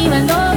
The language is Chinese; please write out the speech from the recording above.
你们都